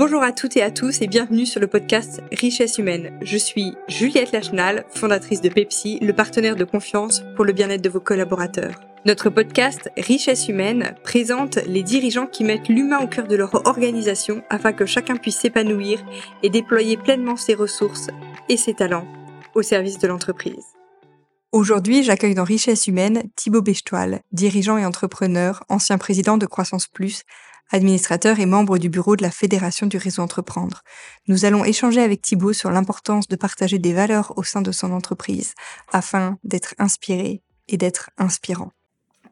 Bonjour à toutes et à tous et bienvenue sur le podcast Richesse humaine. Je suis Juliette Lachenal, fondatrice de Pepsi, le partenaire de confiance pour le bien-être de vos collaborateurs. Notre podcast Richesse humaine présente les dirigeants qui mettent l'humain au cœur de leur organisation afin que chacun puisse s'épanouir et déployer pleinement ses ressources et ses talents au service de l'entreprise. Aujourd'hui, j'accueille dans Richesse humaine Thibaut Bechtoil, dirigeant et entrepreneur, ancien président de Croissance Plus, administrateur et membre du bureau de la Fédération du réseau Entreprendre. Nous allons échanger avec Thibaut sur l'importance de partager des valeurs au sein de son entreprise afin d'être inspiré et d'être inspirant.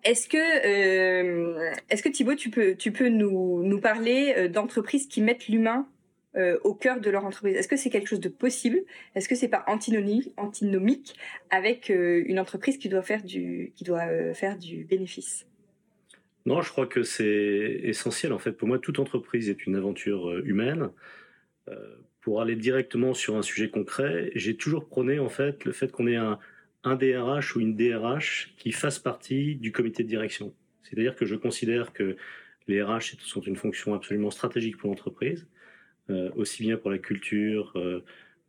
Est-ce que, euh, est-ce que Thibaut, tu peux, tu peux nous, nous parler euh, d'entreprises qui mettent l'humain euh, au cœur de leur entreprise? Est-ce que c'est quelque chose de possible? Est-ce que c'est pas antinomique avec une entreprise qui doit faire du, qui doit faire du bénéfice? Non, je crois que c'est essentiel. En fait, pour moi, toute entreprise est une aventure euh, humaine. Euh, pour aller directement sur un sujet concret, j'ai toujours prôné en fait le fait qu'on ait un, DRH ou une DRH qui fasse partie du comité de direction. C'est-à-dire que je considère que les RH sont une fonction absolument stratégique pour l'entreprise, euh, aussi bien pour la culture,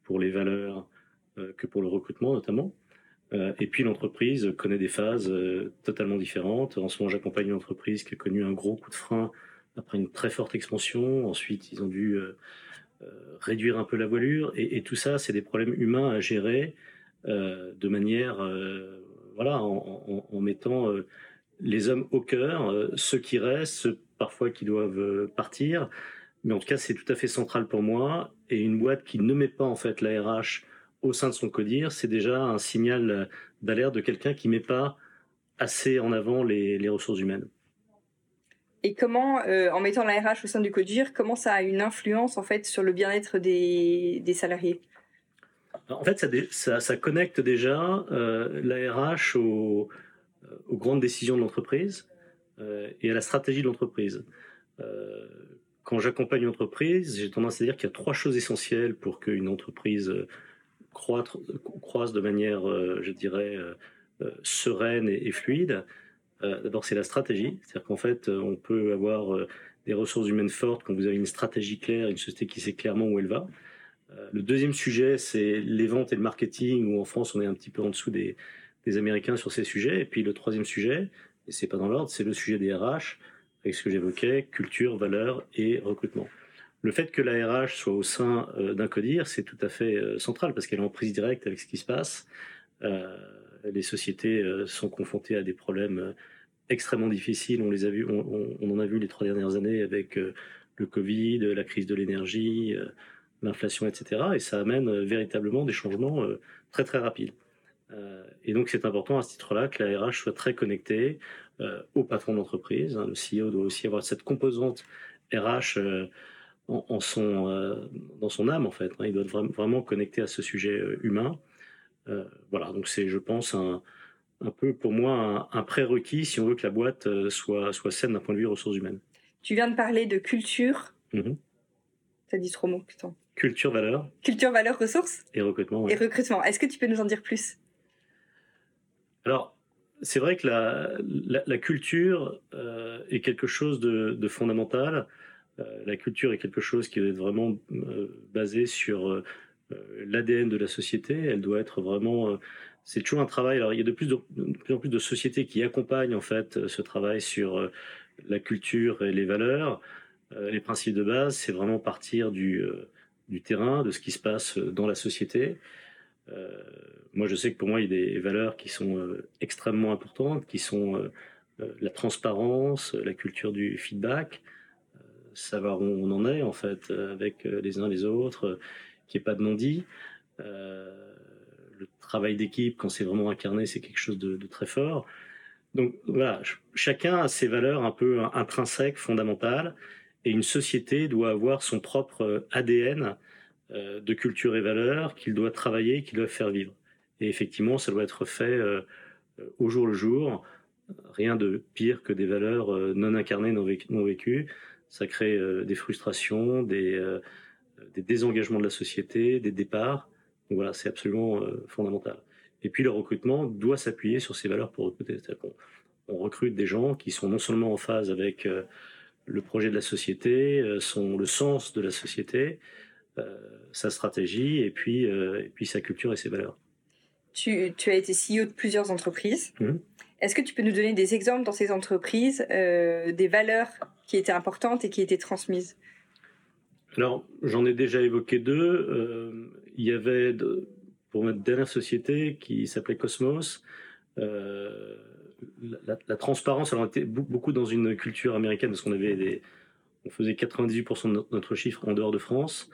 pour les valeurs que pour le recrutement notamment. Euh, et puis l'entreprise connaît des phases euh, totalement différentes. En ce moment, j'accompagne une entreprise qui a connu un gros coup de frein après une très forte expansion. Ensuite, ils ont dû euh, réduire un peu la voilure. Et, tout ça, c'est des problèmes humains à gérer de manière, voilà, en, mettant les hommes au cœur, ceux qui restent, ceux parfois qui doivent partir. Mais en tout cas, c'est tout à fait central pour moi. Et une boîte qui ne met pas en fait la RH au sein de son codir, c'est déjà un signal d'alerte de quelqu'un qui ne met pas assez en avant les, ressources humaines. Et comment, euh, en mettant la RH au sein du CODIR, comment ça a une influence en fait sur le bien-être des, salariés? En fait, ça, connecte déjà euh, la RH aux, grandes décisions de l'entreprise euh, et à la stratégie de l'entreprise. quand j'accompagne une entreprise, j'ai tendance à dire qu'il y a trois choses essentielles pour qu'une entreprise croître, croise de manière, euh, je dirais, euh, euh, sereine et, fluide. D'abord, c'est la stratégie. C'est-à-dire qu'en fait, on peut avoir des ressources humaines fortes quand vous avez une stratégie claire, une société qui sait clairement où elle va. Le deuxième sujet, c'est les ventes et le marketing, où en France, on est un petit peu en dessous des, des Américains sur ces sujets. Et puis le troisième sujet, et c'est pas dans l'ordre, c'est le sujet des RH, avec ce que j'évoquais, culture, valeur et recrutement. Le fait que la RH soit au sein euh, d'un CODIR, c'est tout à fait euh, central parce qu'elle est en prise directe avec ce qui se passe. Euh, les sociétés sont confrontées à des problèmes extrêmement difficiles. On les a vus, on, en a vu les trois dernières années avec le Covid, la crise de l'énergie, l'inflation, etc. Et ça amène véritablement des changements très très rapides. et donc c'est important à ce titre-là que la RH soit très connectée au patron d'entreprise. Hein. Le CEO doit aussi avoir cette composante RH en, son, euh, dans son âme, en fait. Hein. Il doit être vraiment connecté à ce sujet euh, humain. Euh, voilà, donc c'est, je pense, un, un, peu pour moi un, prérequis si on veut que la boîte soit, soit saine d'un point de vue ressources humaines. Tu viens de parler de culture. Mmh. Ça dit trop mots, putain. Culture, valeur. Culture, valeur, ressources. Et recrutement. Et recrutement. Est-ce que tu peux nous en dire plus? Alors, c'est vrai que la, la, culture est quelque chose de, de fondamental. Euh, la culture est quelque chose qui doit être vraiment euh, basé sur euh, l'ADN de la société. Elle doit être vraiment c'est toujours un travail. Alors, il y a de plus, en plus de sociétés qui accompagnent en fait ce travail sur la culture et les valeurs. les principes de base, c'est vraiment partir du, du, terrain, de ce qui se passe dans la société. moi, je sais que pour moi, il y a des valeurs qui sont extrêmement importantes, qui sont la transparence, la culture du feedback, savoir où on en est en fait euh, avec euh, les uns les autres, euh, qu'il n'y ait pas de non-dit. le travail d'équipe, quand c'est vraiment incarné, c'est quelque chose de, très fort. Donc voilà, chacun a ses valeurs un peu intrinsèques, fondamentales, et une société doit avoir son propre ADN de culture et valeurs qu'il doit travailler, qu'il doit faire vivre. Et effectivement, ça doit être fait au jour le jour. Rien de pire que des valeurs non incarnées, non vécues ça crée euh, des frustrations, des, euh, des, désengagements de la société, des départs. Donc voilà, c'est absolument euh, fondamental. Et puis le recrutement doit s'appuyer sur ces valeurs pour recruter. C'est-à-dire qu'on on recrute des gens qui sont non seulement en phase avec le projet de la société, son, le sens de la société, sa stratégie et puis, et puis sa culture et ses valeurs. Tu, tu as été CEO de plusieurs entreprises. Mmh. Est-ce que tu peux nous donner des exemples dans ces entreprises, des valeurs qui étaient importantes et qui étaient transmises Alors, j'en ai déjà évoqué deux. il y avait, pour ma dernière société qui s'appelait Cosmos, euh, la, transparence, alors on était beaucoup dans une culture américaine parce qu'on avait on faisait 98% de notre chiffre en dehors de France.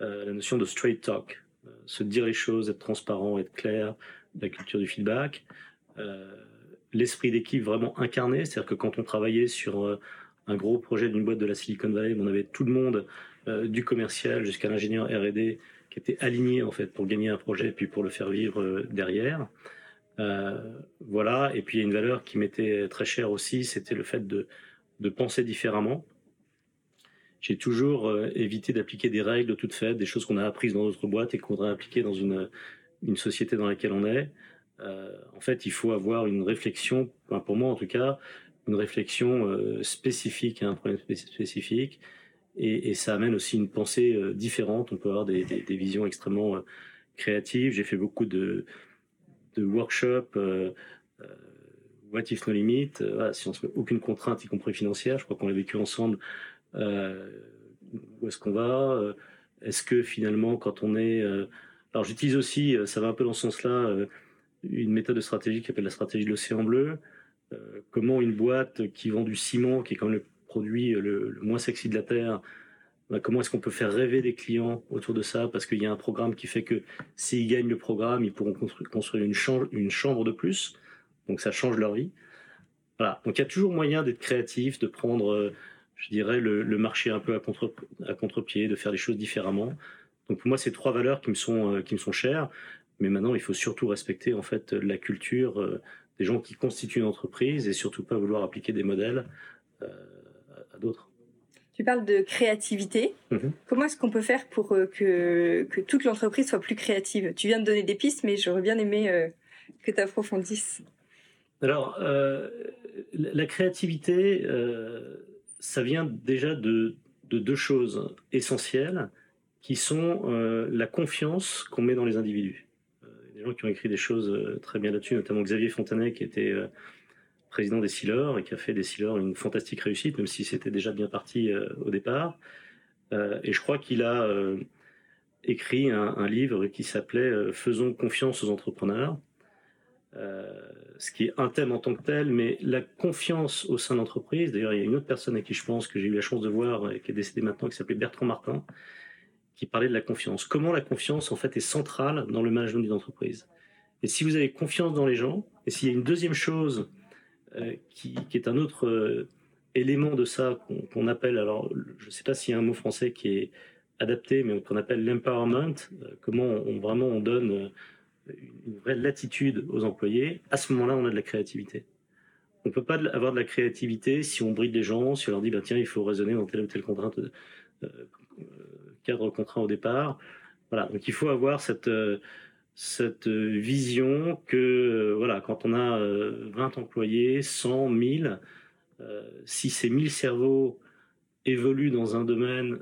Euh, la notion de straight talk, euh, se dire les choses, être transparent, être clair, la culture du feedback, l'esprit d'équipe vraiment incarné, c'est-à-dire que quand on travaillait sur un gros projet d'une boîte de la Silicon Valley, on avait tout le monde, du commercial jusqu'à l'ingénieur R&D, qui était aligné en fait pour gagner un projet et puis pour le faire vivre derrière. Euh, voilà, et puis il y a une valeur qui m'était très chère aussi, c'était le fait de, de penser différemment. J'ai toujours euh, évité d'appliquer des règles toutes faites, des choses qu'on a apprises dans d'autres boîtes et qu'on voudrait appliquer dans une, une société dans laquelle on est. Euh, en fait, il faut avoir une réflexion, pour moi en tout cas, une réflexion euh, spécifique à un problème spécifique. Et, ça amène aussi une pensée euh, différente. On peut avoir des, visions extrêmement créatives. J'ai fait beaucoup de, de workshop euh, euh, What if no limit, euh, si on se met aucune contrainte, y compris financière, je crois qu'on l'a vécu ensemble. où est-ce qu'on va Est-ce que finalement, quand on est... alors j'utilise aussi, ça va un peu dans ce sens-là, une méthode de stratégie qui s'appelle la stratégie de l'océan bleu. Comment une boîte qui vend du ciment, qui est comme le produit le moins sexy de la Terre, bah, comment est-ce qu'on peut faire rêver des clients autour de ça? Parce qu'il y a un programme qui fait que s'ils gagnent le programme, ils pourront construire, une, chambre, de plus. Donc ça change leur vie. Voilà. Donc il y a toujours moyen d'être créatif, de prendre, euh, je dirais, le, marché un peu à contre contre-pied, de faire les choses différemment. Donc pour moi, c'est trois valeurs qui me sont euh, qui me sont chères. Mais maintenant, il faut surtout respecter en fait la culture euh, des gens qui constituent une entreprise et surtout pas vouloir appliquer des modèles à d'autres. Tu parles de créativité. Mhm. Comment est-ce qu'on peut faire pour euh, que, que toute l'entreprise soit plus créative? Tu viens de donner des pistes, mais j'aurais bien aimé euh, que tu approfondisses. Alors, euh, la créativité, ça vient déjà de, de, deux choses essentielles qui sont la confiance qu'on met dans les individus. Des gens qui ont écrit des choses très bien là-dessus, notamment Xavier Fontanet, qui était président des Sealers et qui a fait des Sealers une fantastique réussite, même si c'était déjà bien parti euh, au départ. Euh, et je crois qu'il a euh, écrit un, livre qui s'appelait Faisons confiance aux entrepreneurs. ce qui est un thème en tant que tel, mais la confiance au sein de l'entreprise. D'ailleurs, il y a une autre personne à qui je pense que j'ai eu la chance de voir et qui est décédée maintenant, qui s'appelait Bertrand Martin, qui parlait de la confiance. Comment la confiance, en fait, est centrale dans le management d'une entreprise. Et si vous avez confiance dans les gens, et s'il y a une deuxième chose euh, qui, est un autre euh, élément de ça qu'on appelle, alors je ne sais pas s'il y a un mot français qui est adapté, mais qu'on appelle l'empowerment, euh, comment vraiment on donne une vraie latitude aux employés, à ce moment-là, on a de la créativité. On ne peut pas avoir de la créativité si on bride les gens, si on leur dit, bah, tiens, il faut raisonner dans telle ou telle contrainte, cadre contraint au départ. Voilà, donc il faut avoir cette, cette vision que euh, voilà, quand on a 20 euh, employés, 100, 1000, euh, si ces 1000 cerveaux évoluent dans un domaine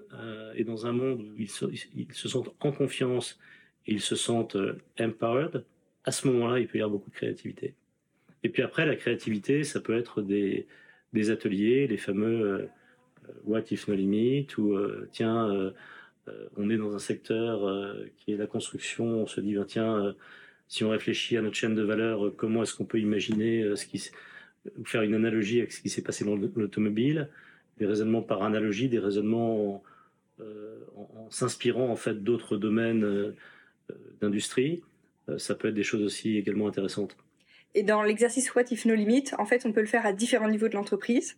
et dans un monde où ils se, sentent en confiance et ils se sentent empowered, à ce moment-là, il peut y avoir beaucoup de créativité. Et puis après, la créativité, ça peut être des, des ateliers, les fameux What if no limit, ou tiens, euh, on est dans un secteur euh, qui est la construction, on se dit, ben, tiens, euh, si on réfléchit à notre chaîne de valeur, comment est-ce qu'on peut imaginer ce qui, faire une analogie avec ce qui s'est passé dans l'automobile, des raisonnements par analogie, des raisonnements en, s'inspirant en fait d'autres domaines d'industrie. ça peut être des choses aussi également intéressantes. Et dans l'exercice What If No Limit, en fait, on peut le faire à différents niveaux de l'entreprise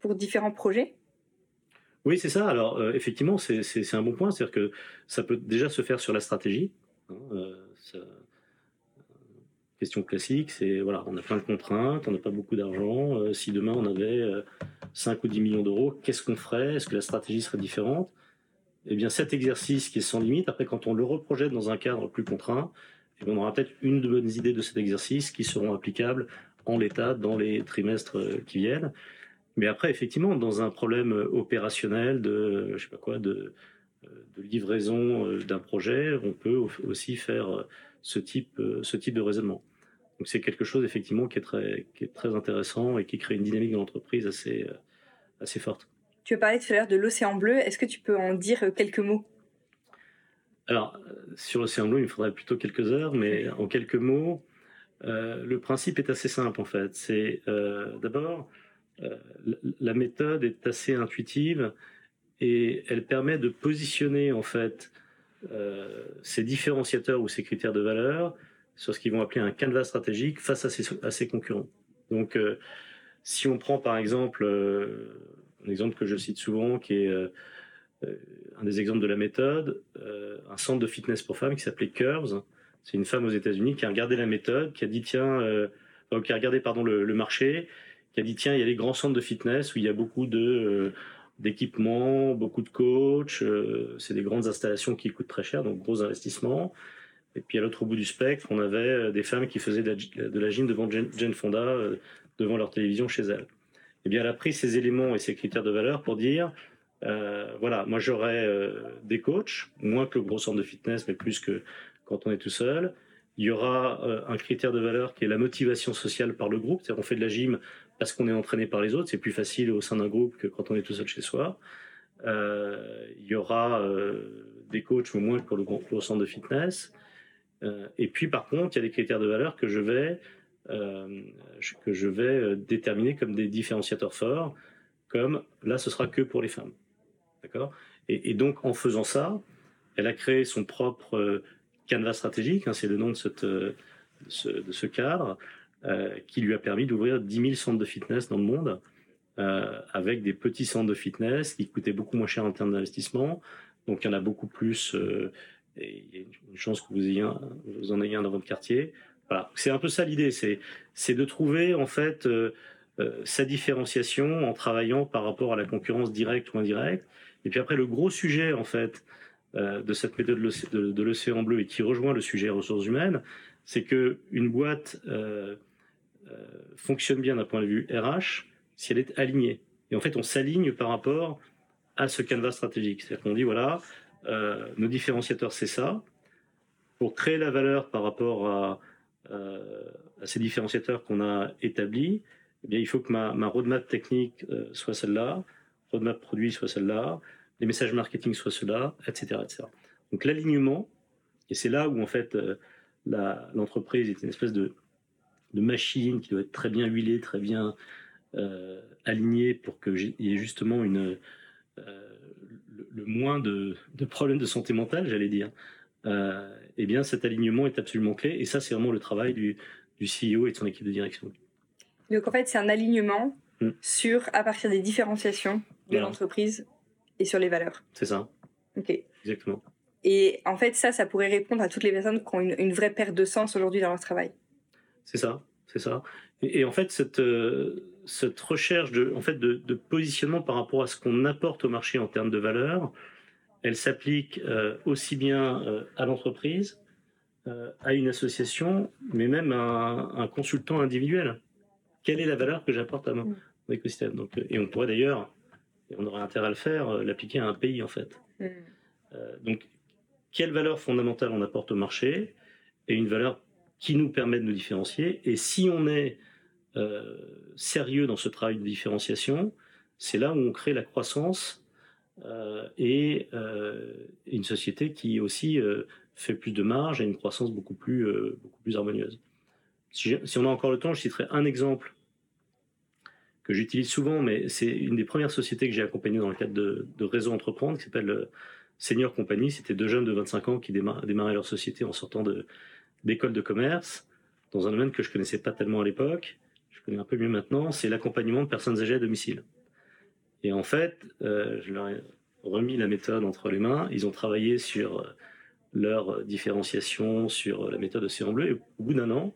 pour différents projets. Oui, c'est ça. Alors, euh, effectivement, c'est un bon point. C'est-à-dire que ça peut déjà se faire sur la stratégie. Hein, euh, question classique, c'est voilà, on a plein de contraintes, on n'a pas beaucoup d'argent. Euh, si demain on avait 5 ou 10 millions d'euros, qu'est-ce qu'on ferait? Est-ce que la stratégie serait différente? Eh bien, cet exercice qui est sans limite, après, quand on le reprojette dans un cadre plus contraint, eh on aura peut-être une de bonnes idées de cet exercice qui seront applicables en l'état dans les trimestres qui viennent. Mais après, effectivement, dans un problème opérationnel de, je sais pas quoi, de, de livraison d'un projet, on peut aussi faire ce type, ce type de raisonnement. Donc c'est quelque chose effectivement qui est très, qui est très intéressant et qui crée une dynamique dans l'entreprise assez, assez forte. Tu as parlé tout à l'heure de l'océan bleu. Est-ce que tu peux en dire quelques mots? Alors, sur l'océan bleu, il me faudrait plutôt quelques heures, mais en quelques mots, euh, le principe est assez simple en fait. C'est euh, d'abord, euh, la méthode est assez intuitive et elle permet de positionner en fait ces différenciateurs ou ces critères de valeur sur ce qu'ils vont appeler un canevas stratégique face à ses, concurrents. Donc, si on prend par exemple un exemple que je cite souvent, qui est un des exemples de la méthode, un centre de fitness pour femmes qui s'appelait Curves, c'est une femme aux États-Unis qui a regardé la méthode, qui a dit tiens, euh, qui a regardé pardon le, marché, qui a dit tiens, il y a les grands centres de fitness où il y a beaucoup de euh, d'équipements, beaucoup de coachs, euh, c'est des grandes installations qui coûtent très cher, donc gros investissements. Et puis à l'autre bout du spectre, on avait des femmes qui faisaient de la, gym devant Jane, Fonda, devant leur télévision chez elles. Eh bien, elle a pris ces éléments et ces critères de valeur pour dire, voilà, moi j'aurais des coachs, moins que le gros centre de fitness, mais plus que quand on est tout seul. Il y aura euh, un critère de valeur qui est la motivation sociale par le groupe. C'est-à-dire qu'on fait de la gym parce qu'on est entraîné par les autres. C'est plus facile au sein d'un groupe que quand on est tout seul chez soi. Euh, il y aura euh, des coachs au moins pour le, pour le centre de fitness. et puis par contre, il y a des critères de valeur que je vais que je vais déterminer comme des différenciateurs forts, comme là ce sera que pour les femmes, d'accord? Et, donc en faisant ça, elle a créé son propre Canvas stratégique, hein, c'est le nom de, euh, de, ce, cadre, euh, qui lui a permis d'ouvrir 10 000 centres de fitness dans le monde, euh, avec des petits centres de fitness qui coûtaient beaucoup moins cher en termes d'investissement. Donc il y en a beaucoup plus, et il y a une chance que vous, en ayez un dans votre quartier. Voilà, c'est un peu ça l'idée, c'est, c'est de trouver en fait sa différenciation en travaillant par rapport à la concurrence directe ou indirecte. Et puis après, le gros sujet en fait, euh, de cette méthode de l'océan bleu et qui rejoint le sujet ressources humaines, c'est que une boîte euh, euh, fonctionne bien d'un point de vue RH si elle est alignée. Et en fait, on s'aligne par rapport à ce canevas stratégique. C'est-à-dire qu'on dit voilà, nos différenciateurs, c'est ça. Pour créer la valeur par rapport à, à ces différenciateurs qu'on a établis, eh bien, il faut que ma, ma roadmap technique soit celle-là, roadmap produit soit celle-là, les messages marketing soient ceux-là, etc., etc. Donc l'alignement, et c'est là où en fait euh, l'entreprise est une espèce de, de, machine qui doit être très bien huilée, très bien euh, alignée pour qu'il y ait justement une, euh, le, moins de, de, problèmes de santé mentale, j'allais dire. eh bien, cet alignement est absolument clé, et ça, c'est vraiment le travail du, du CEO et de son équipe de direction. Donc en fait, c'est un alignement hmm. sur, à partir des différenciations de l'entreprise et sur les valeurs. C'est ça. Ok. Exactement. Et en fait, ça, ça pourrait répondre à toutes les personnes qui ont une, vraie perte de sens aujourd'hui dans leur travail. C'est ça, c'est ça. Et, en fait, cette, euh, cette recherche de, en fait, de, positionnement par rapport à ce qu'on apporte au marché en termes de valeur, elle s'applique euh, aussi bien euh, à l'entreprise, à une association, mais même à un, consultant individuel. Quelle est la valeur que j'apporte à mon, mm. écosystème? Donc, Et on pourrait d'ailleurs et on aurait intérêt à le faire, l'appliquer à un pays en fait. Euh, donc, quelle valeur fondamentale on apporte au marché et une valeur qui nous permet de nous différencier. Et si on est euh, sérieux dans ce travail de différenciation, c'est là où on crée la croissance et une société qui aussi fait plus de marge et une croissance beaucoup plus, beaucoup plus harmonieuse. Si, on a encore le temps, je citerai un exemple que j'utilise souvent, mais c'est une des premières sociétés que j'ai accompagnées dans le cadre de, de Réseau Entreprendre, qui s'appelle euh, Senior Company. C'était deux jeunes de 25 ans qui démarraient leur société en sortant d'école de, commerce, dans un domaine que je connaissais pas tellement à l'époque. Je connais un peu mieux maintenant. C'est l'accompagnement de personnes âgées à domicile. Et en fait, euh, je leur ai remis la méthode entre les mains. Ils ont travaillé sur euh, leur différenciation, sur la méthode Océan Bleu. Et au bout d'un an,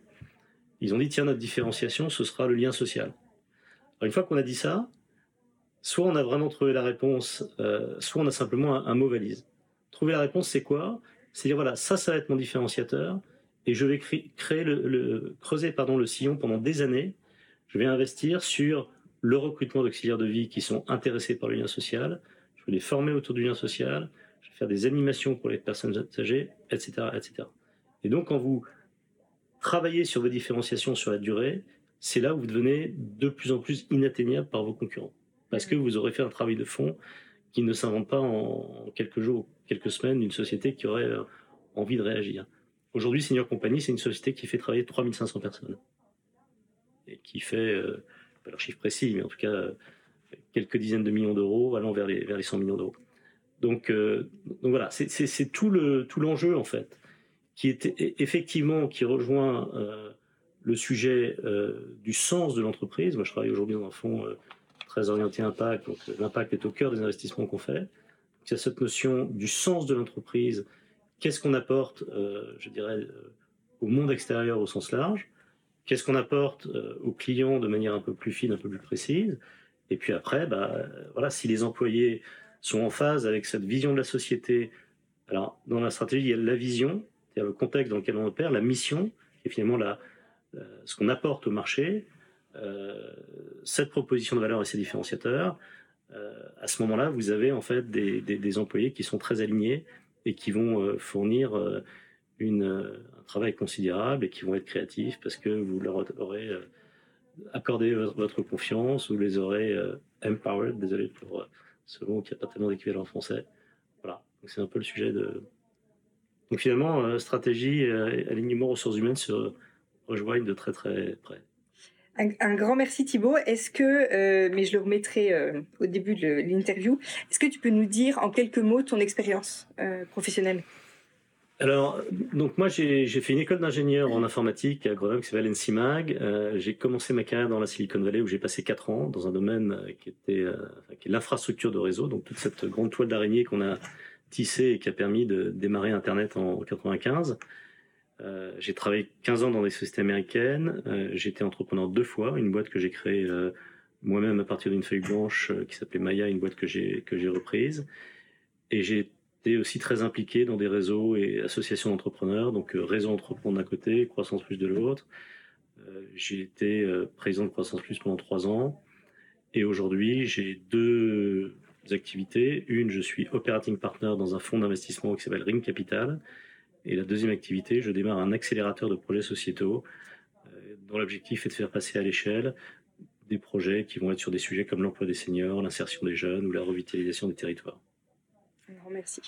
ils ont dit, tiens, notre différenciation, ce sera le lien social une fois qu'on a dit ça, soit on a vraiment trouvé la réponse, euh, soit on a simplement un, mot valise. Trouver la réponse, c'est quoi? C'est dire voilà, ça, ça va être mon différenciateur, et je vais creuser le sillon pendant des années. Je vais investir sur le recrutement d'auxiliaires de vie qui sont intéressés par le lien social. Je vais les former autour du lien social. Je vais faire des animations pour les personnes âgées, etc., etc. Et donc, quand vous travaillez sur vos différenciations sur la durée, c'est là où vous devenez de plus en plus inatteignable par vos concurrents. Parce que vous aurez fait un travail de fond qui ne s'invente pas en quelques jours, quelques semaines, d'une société qui aurait euh, envie de réagir. Aujourd'hui, Senior Company, c'est une société qui fait travailler 3500 personnes. Et qui fait, euh, pas leur chiffre précis, mais en tout cas, euh, quelques dizaines de millions d'euros allant vers les, vers les 100 millions d'euros. Donc, donc voilà, c'est tout l'enjeu, tout en fait, qui est effectivement, qui rejoint le sujet du sens de l'entreprise. Moi, je travaille aujourd'hui dans un fonds très orienté impact. Donc l'impact est au cœur des investissements qu'on fait. Il y a cette notion du sens de l'entreprise. Qu'est-ce qu'on apporte, euh, je dirais, euh, au monde extérieur au sens large? Qu'est-ce qu'on apporte euh, aux clients de manière un peu plus fine, un peu plus précise? Et puis après, bah, voilà, si les employés sont en phase avec cette vision de la société, alors dans la stratégie, il y a la vision, c'est-à-dire le contexte dans lequel on opère, la mission, et finalement la, ce qu'on apporte au marché, cette proposition de valeur et ses différenciateurs, à ce moment-là, vous avez en fait des, employés qui sont très alignés et qui vont euh, fournir une, un travail considérable et qui vont être créatifs parce que vous leur aurez accordé votre confiance, vous les aurez empowered, désolé pour ce mot qui n'a pas tellement d'équivalent en français. Voilà, c'est un peu le sujet de. Donc finalement, stratégie, alignement ressources humaines se rejoignent de très très près. Un, grand merci Thibaut. Est-ce que, euh, mais je le remettrai euh, au début de l'interview, est-ce que tu peux nous dire en quelques mots ton expérience euh, professionnelle? Alors, donc moi j'ai fait une école d'ingénieur en informatique à Grenoble qui s'appelle NCMAG. j'ai commencé ma carrière dans la Silicon Valley où j'ai passé 4 ans dans un domaine qui était l'infrastructure de réseau, donc toute cette grande toile d'araignée qu'on a tissée et qui a permis de démarrer Internet en 95. Euh, j'ai travaillé 15 ans dans des sociétés américaines. Euh, été entrepreneur deux fois. Une boîte que j'ai créée euh, moi-même à partir d'une feuille blanche qui s'appelait Maya, une boîte que j'ai que j'ai reprise. Et j'ai été aussi très impliqué dans des réseaux et associations d'entrepreneurs. Donc réseau entrepreneur d'un côté, Croissance Plus de l'autre. j'ai été président de Croissance Plus pendant trois ans. Et aujourd'hui, j'ai deux activités. Une, je suis operating partner dans un fonds d'investissement qui s'appelle Ring Capital et la deuxième activité, je démarre un accélérateur de projets sociétaux euh, dont l'objectif est de faire passer à l'échelle des projets qui vont être sur des sujets comme l'emploi des seniors, l'insertion des jeunes ou la revitalisation des territoires. merci.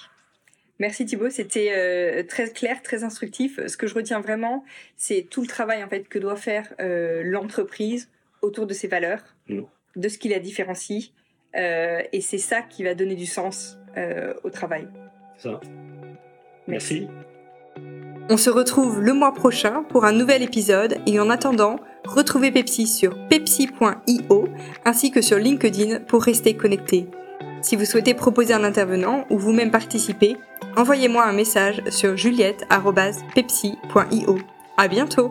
Merci Thibault, c'était euh, très clair, très instructif. Ce que je retiens vraiment, c'est tout le travail en fait que doit faire euh, l'entreprise autour de ses valeurs, de ce qui la différencie, et c'est ça qui va donner du sens au travail. Ça. Merci. On se retrouve le mois prochain pour un nouvel épisode et en attendant, retrouvez Pepsi sur pepsi.io ainsi que sur LinkedIn pour rester connecté. Si vous souhaitez proposer un intervenant ou vous-même participer, envoyez-moi un message sur juliette.pepsi.io. À bientôt!